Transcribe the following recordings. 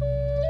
Música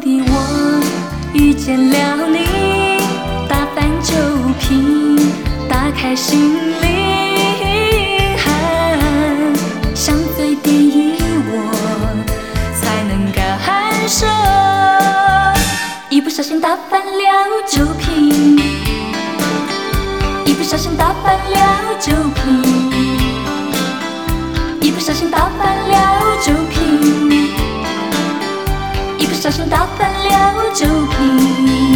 的我遇见了你，打翻酒瓶，打开心灵，含香醉的我才能感受。一不小心打翻了酒瓶，一不小心打翻了酒瓶，一不小心打翻了酒瓶。就凭。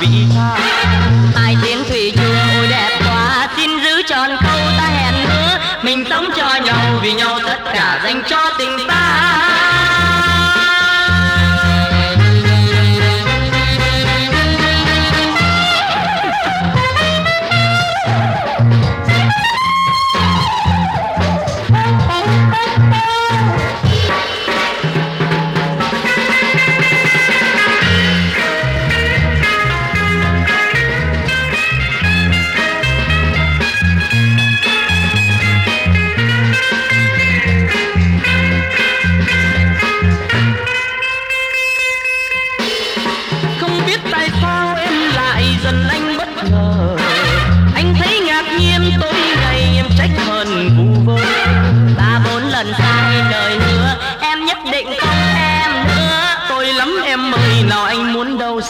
vị tha. Mai tiên thủy chung ôi đẹp quá, Xin giữ tròn câu ta hẹn hứa. Mình sống cho nhau vì nhau, tất cả dành cho tình ta.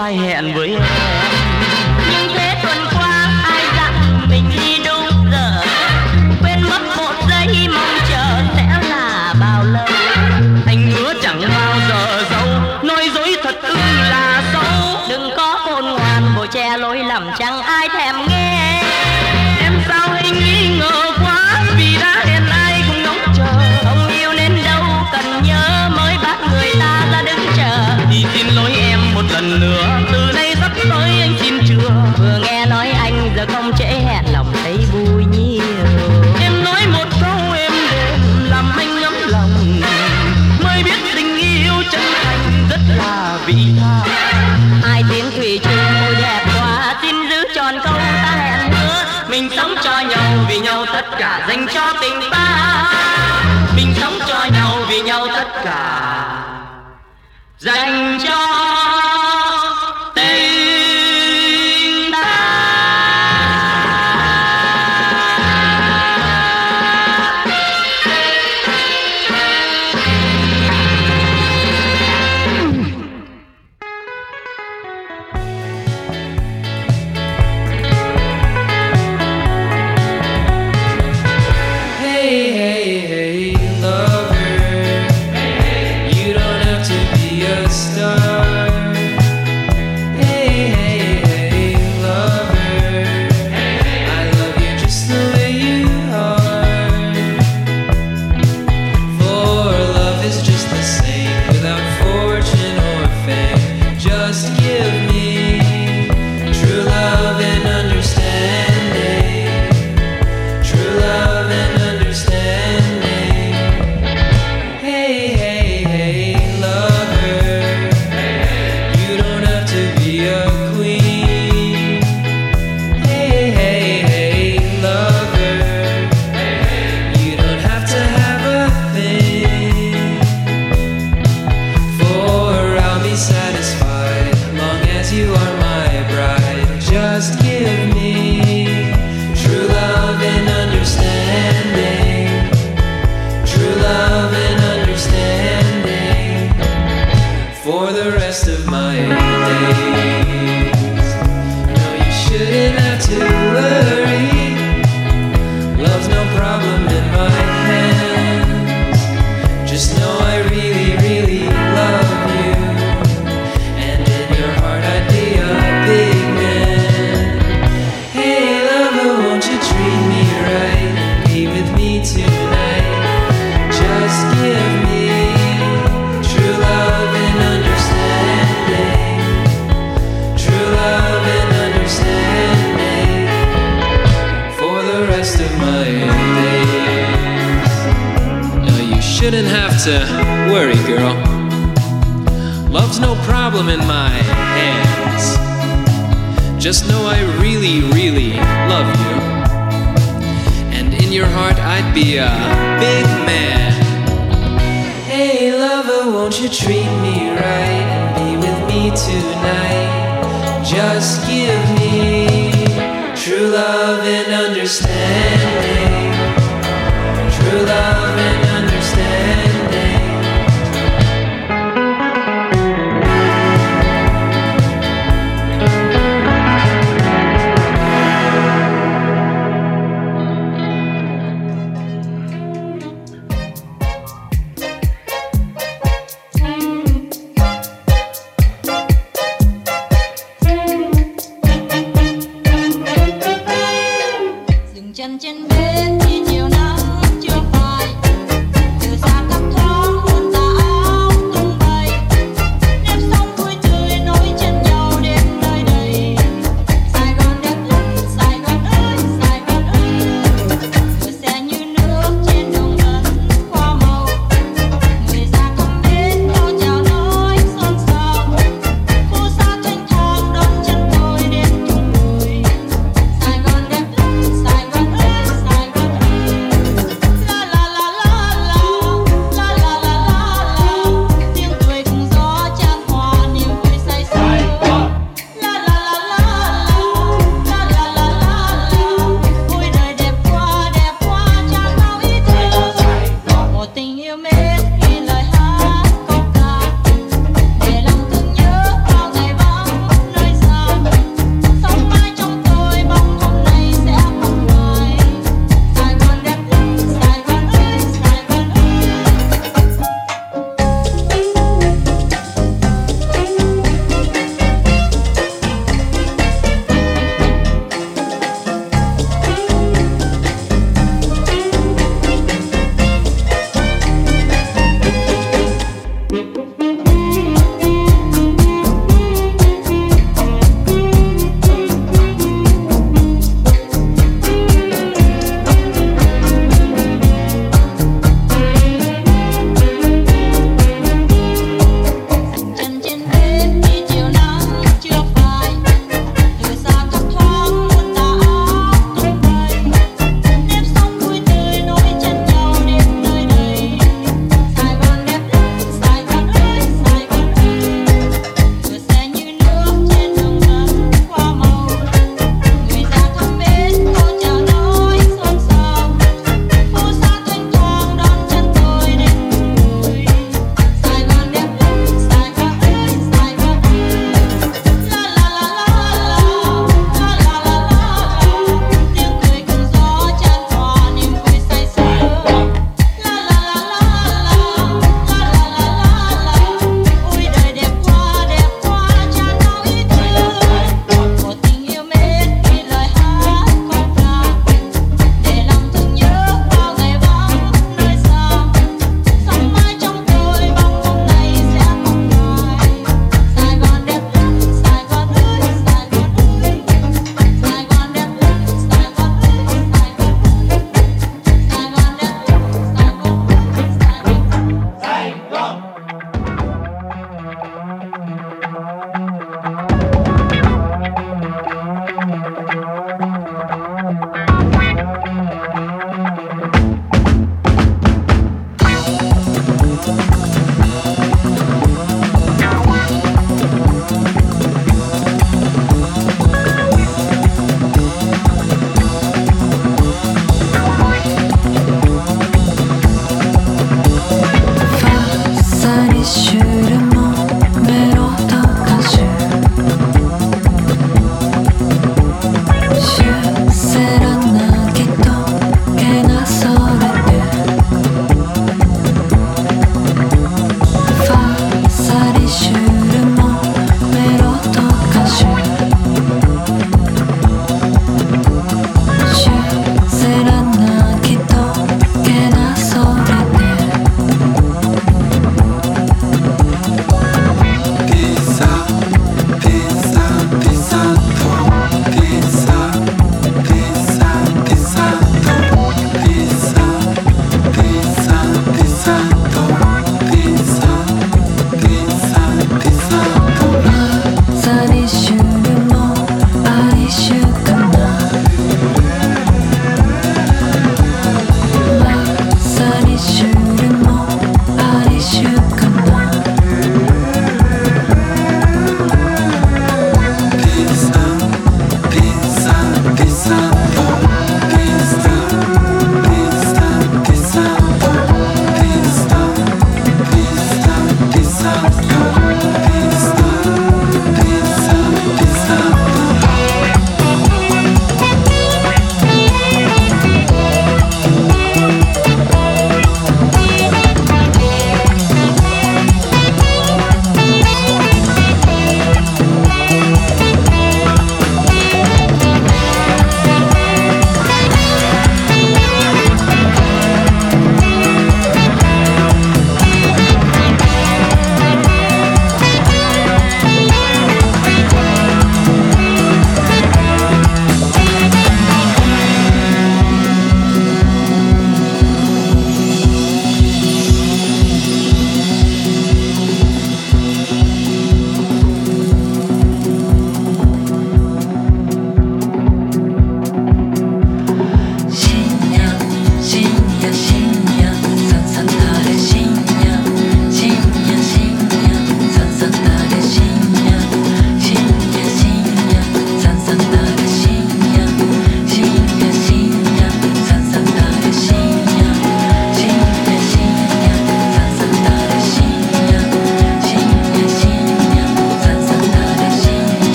sai hẹn với em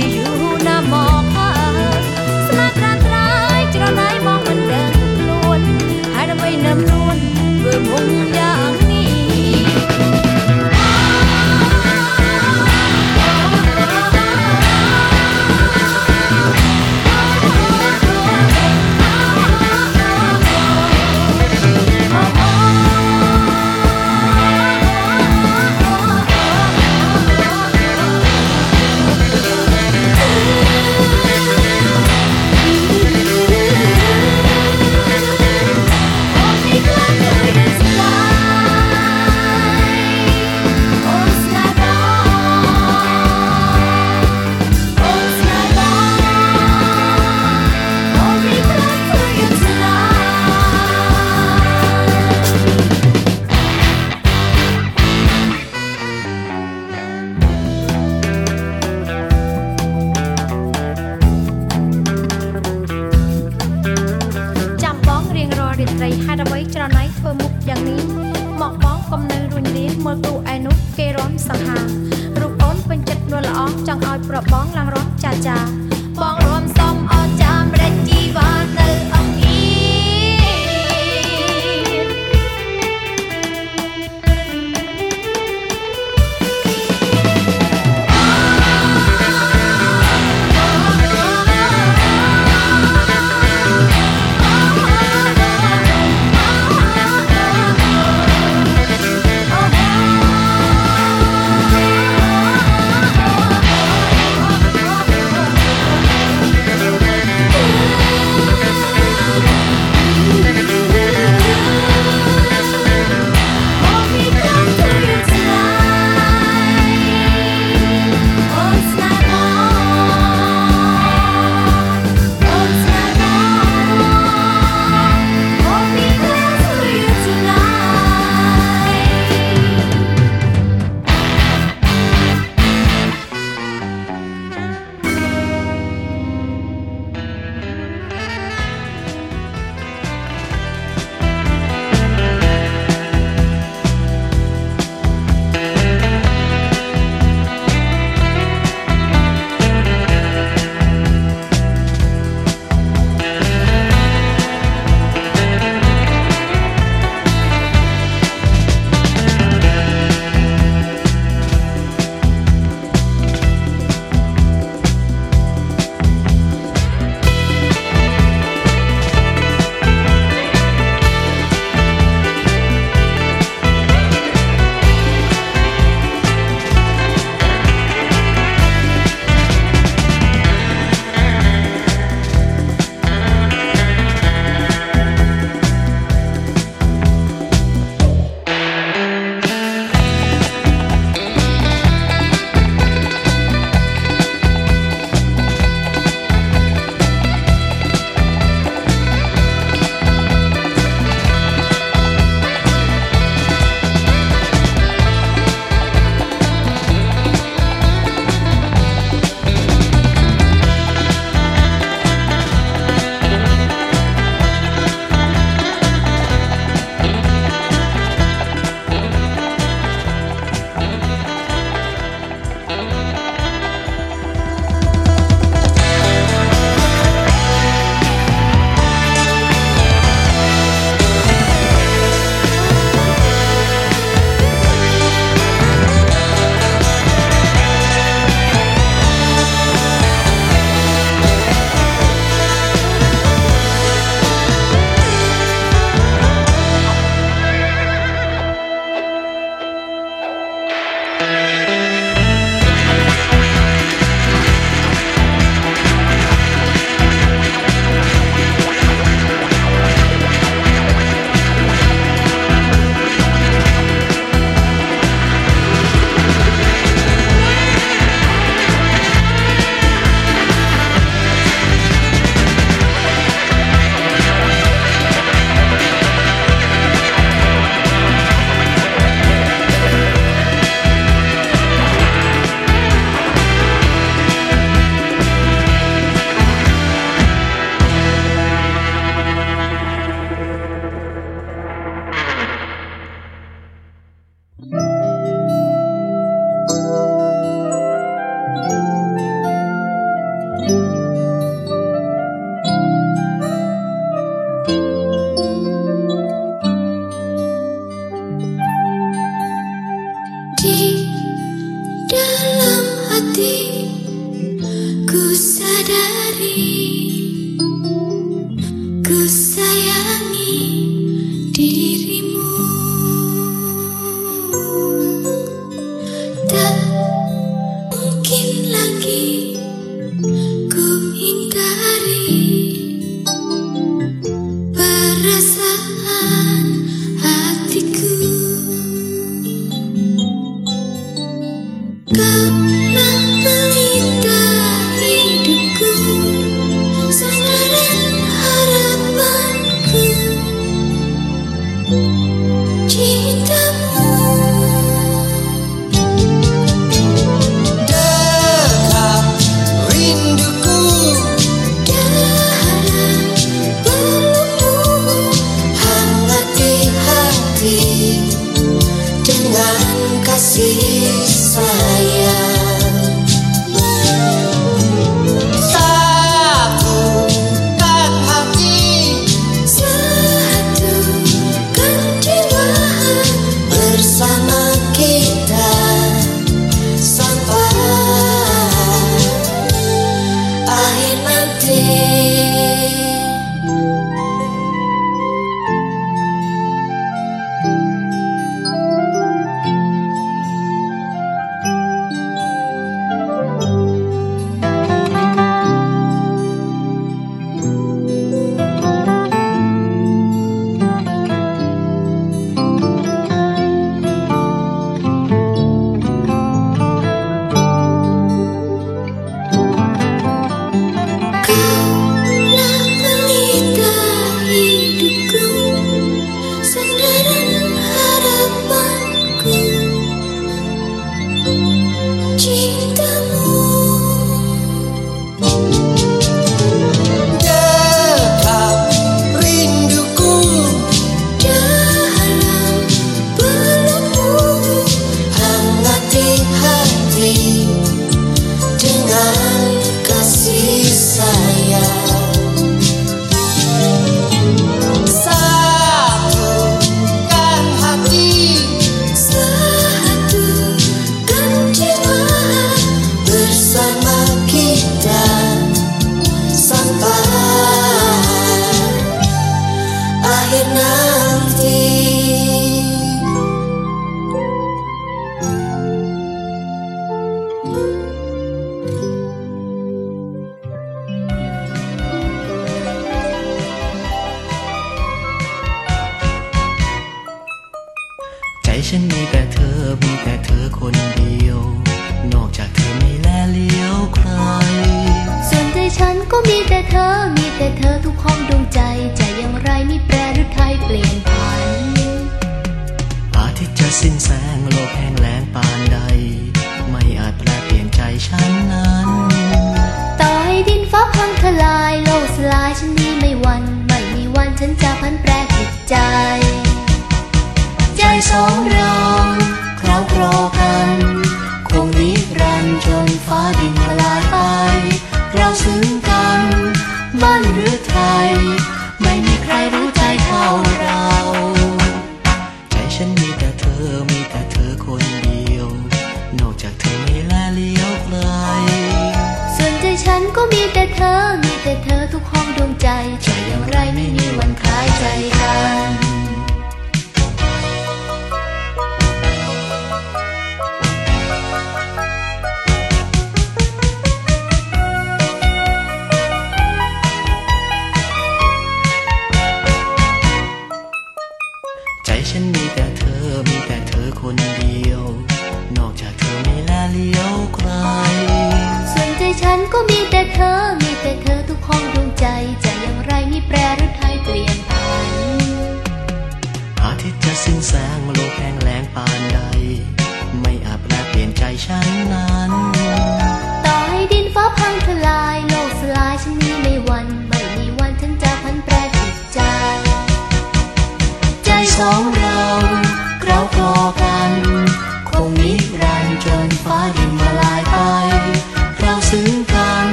y un amor.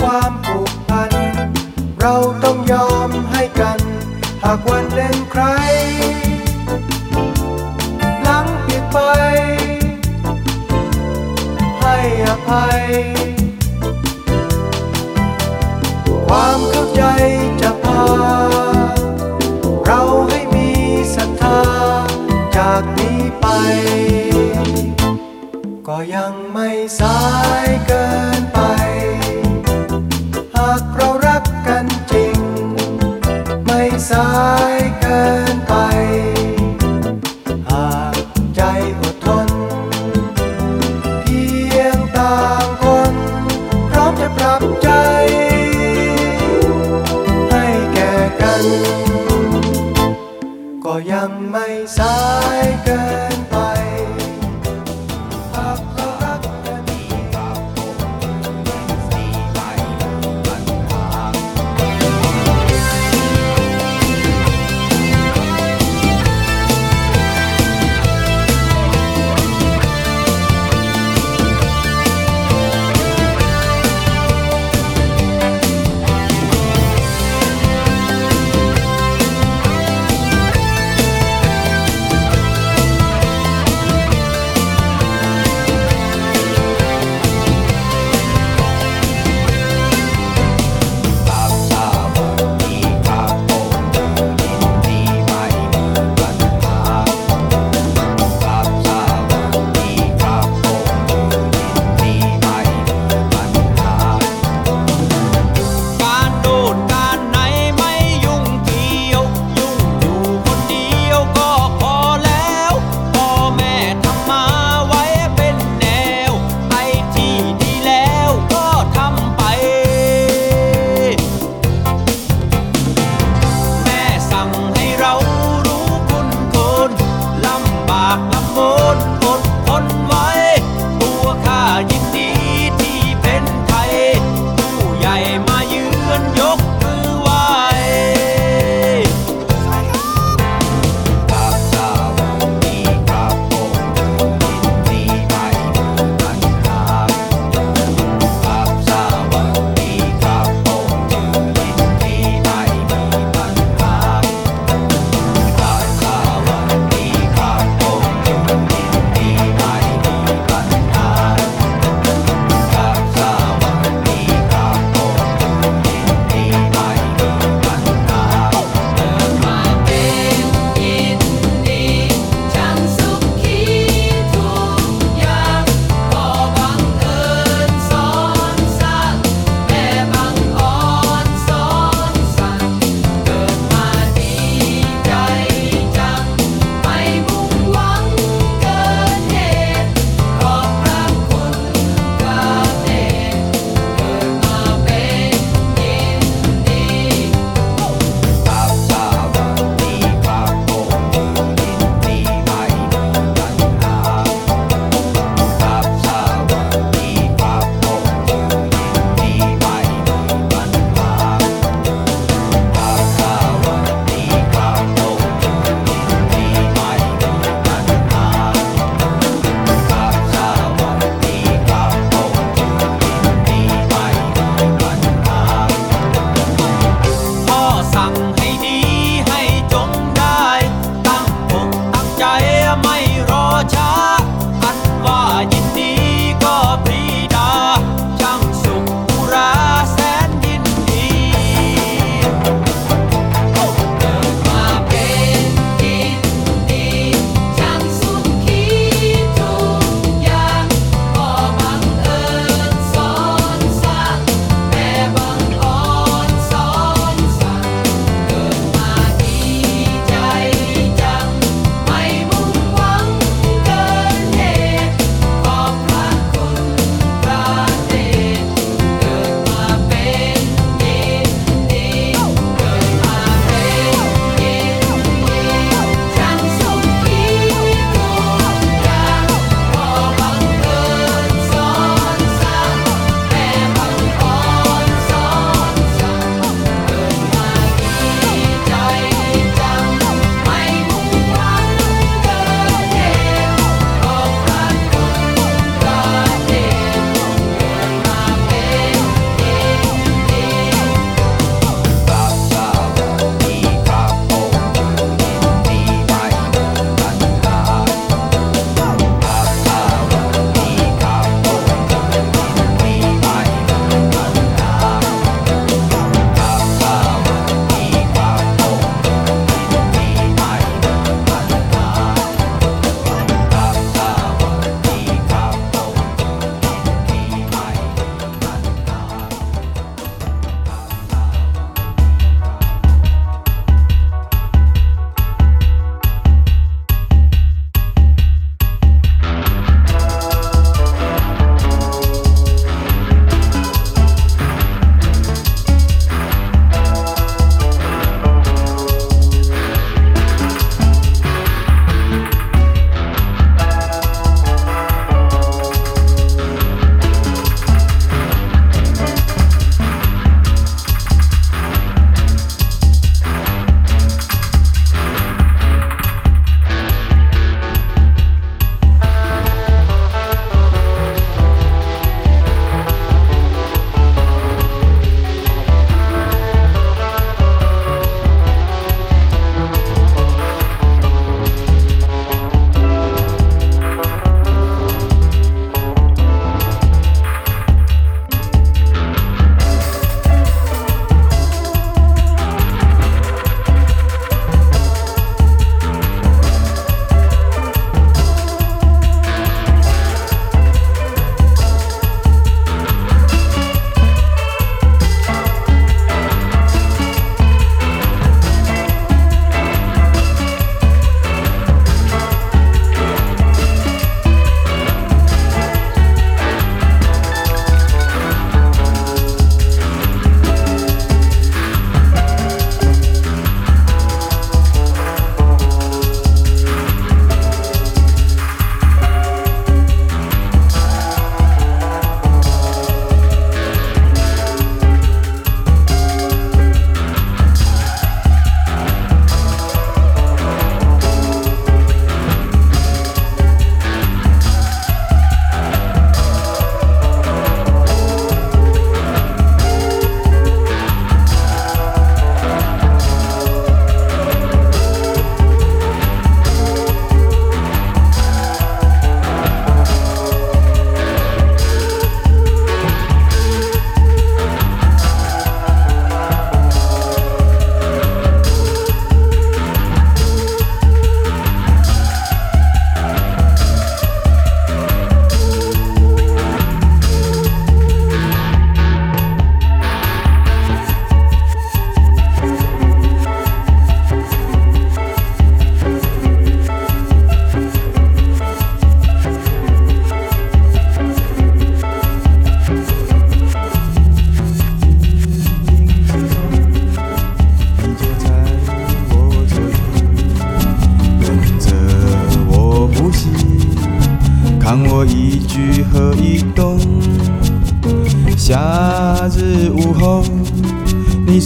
ความผูกพัน เราต้องยอมให้กัน หากวันหนึ่งใคร หลังผิดไป ให้อภัย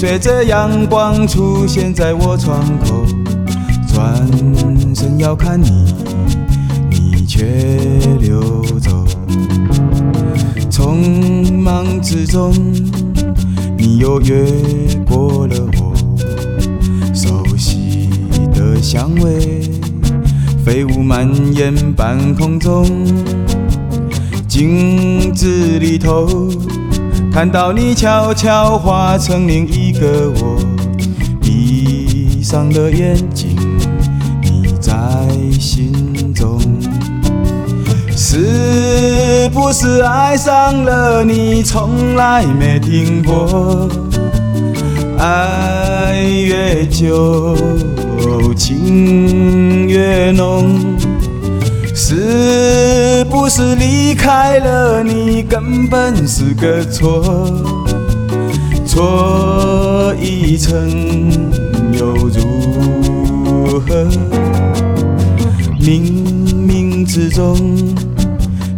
随着阳光出现在我窗口，转身要看你，你却溜走。匆忙之中，你又越过了我，熟悉的香味，飞舞蔓延半空中。镜子里头，看到你悄悄化成另一个我，闭上了眼睛，你在心中。是不是爱上了你，从来没停过？爱越久，情越浓。是不是离开了你，根本是个错？错一层又如何？冥冥之中。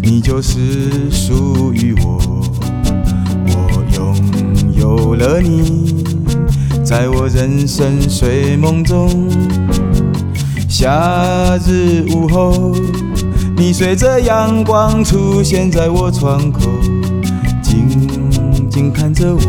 你就是属于我，我拥有了你，在我人生睡梦中。夏日午后，你随着阳光出现在我窗口，静静看着我，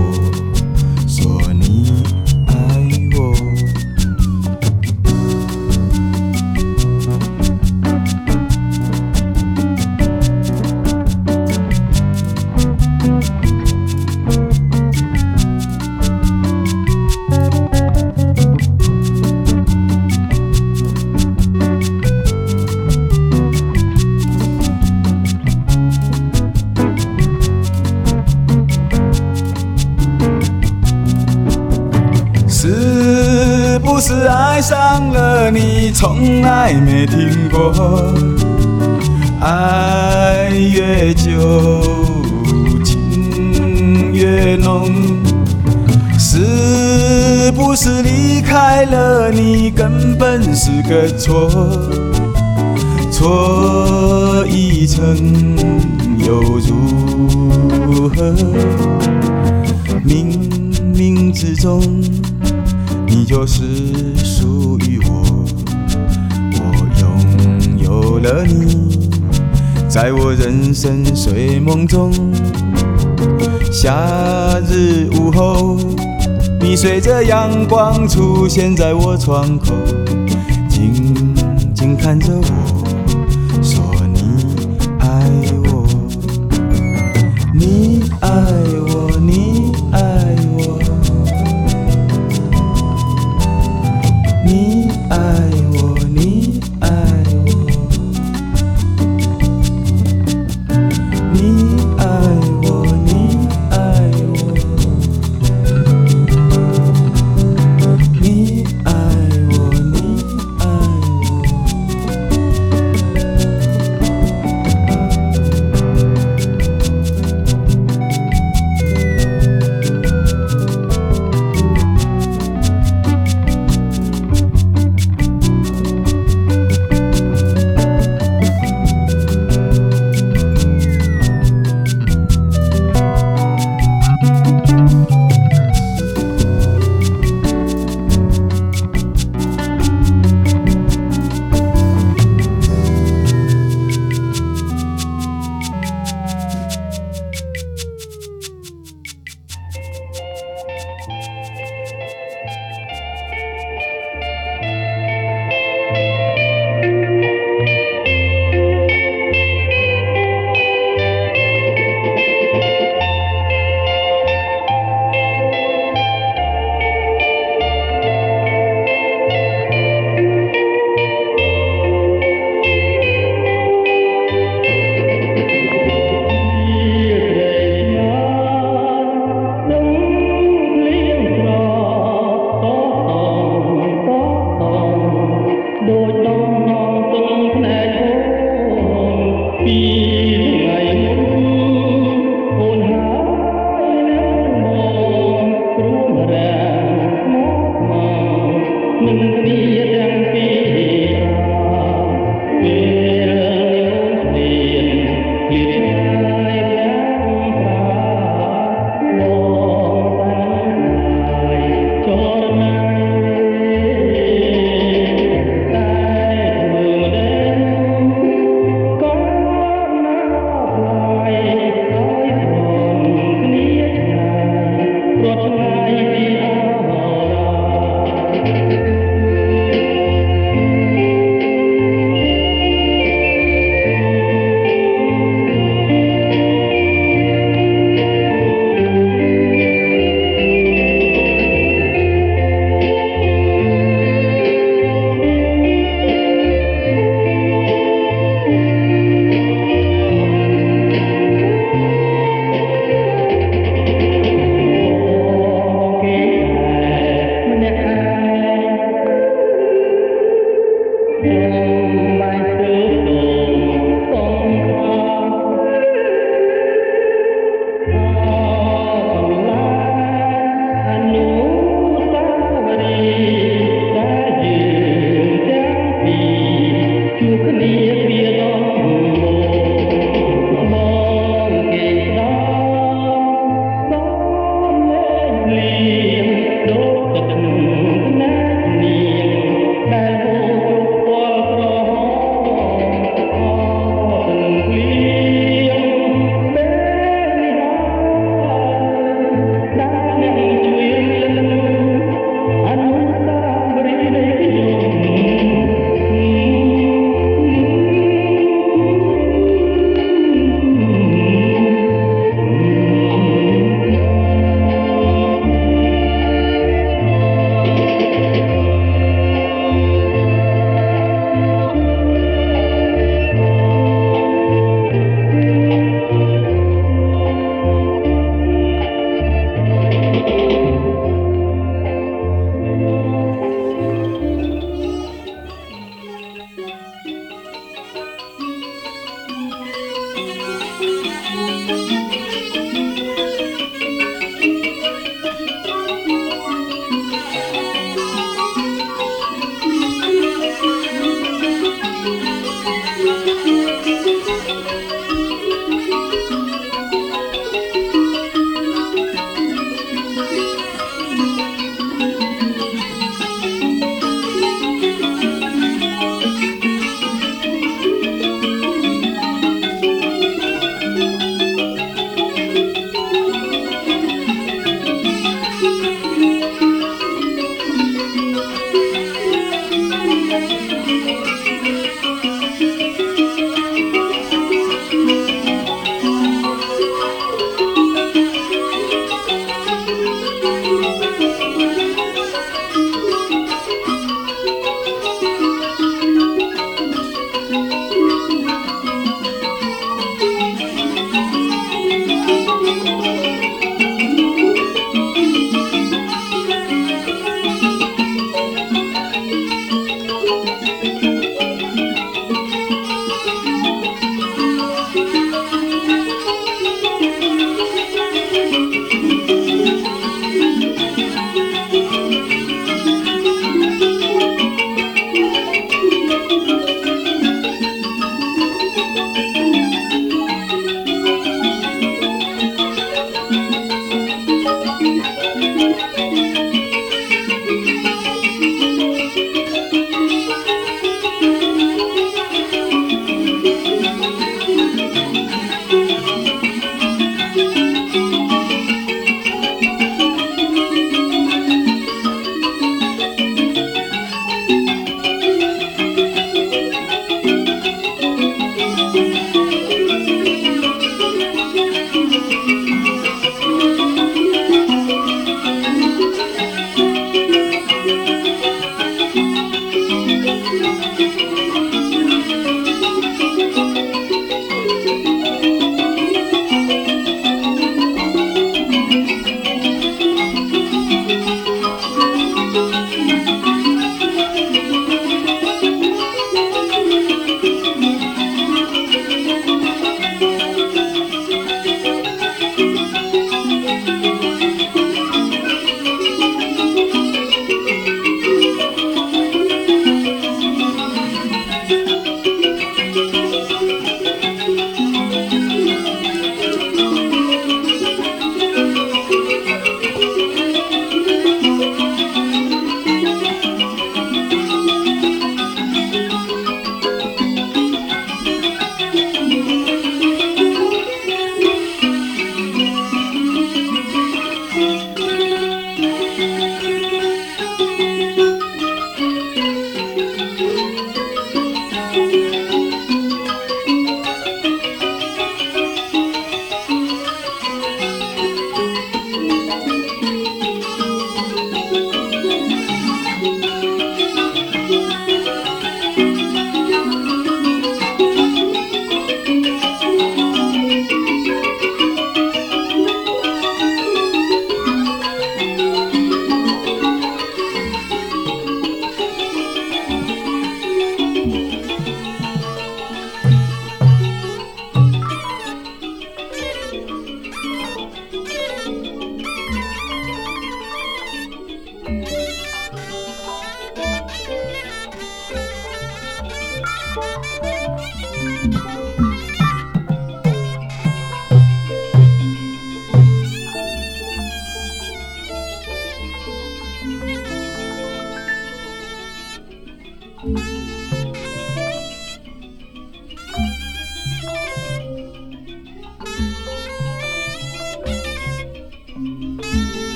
个错？错一层又如何？冥冥之中。你就是属于我，我拥有了你，在我人生睡梦中。夏日午后，你随着阳光出现在我窗口，看着我，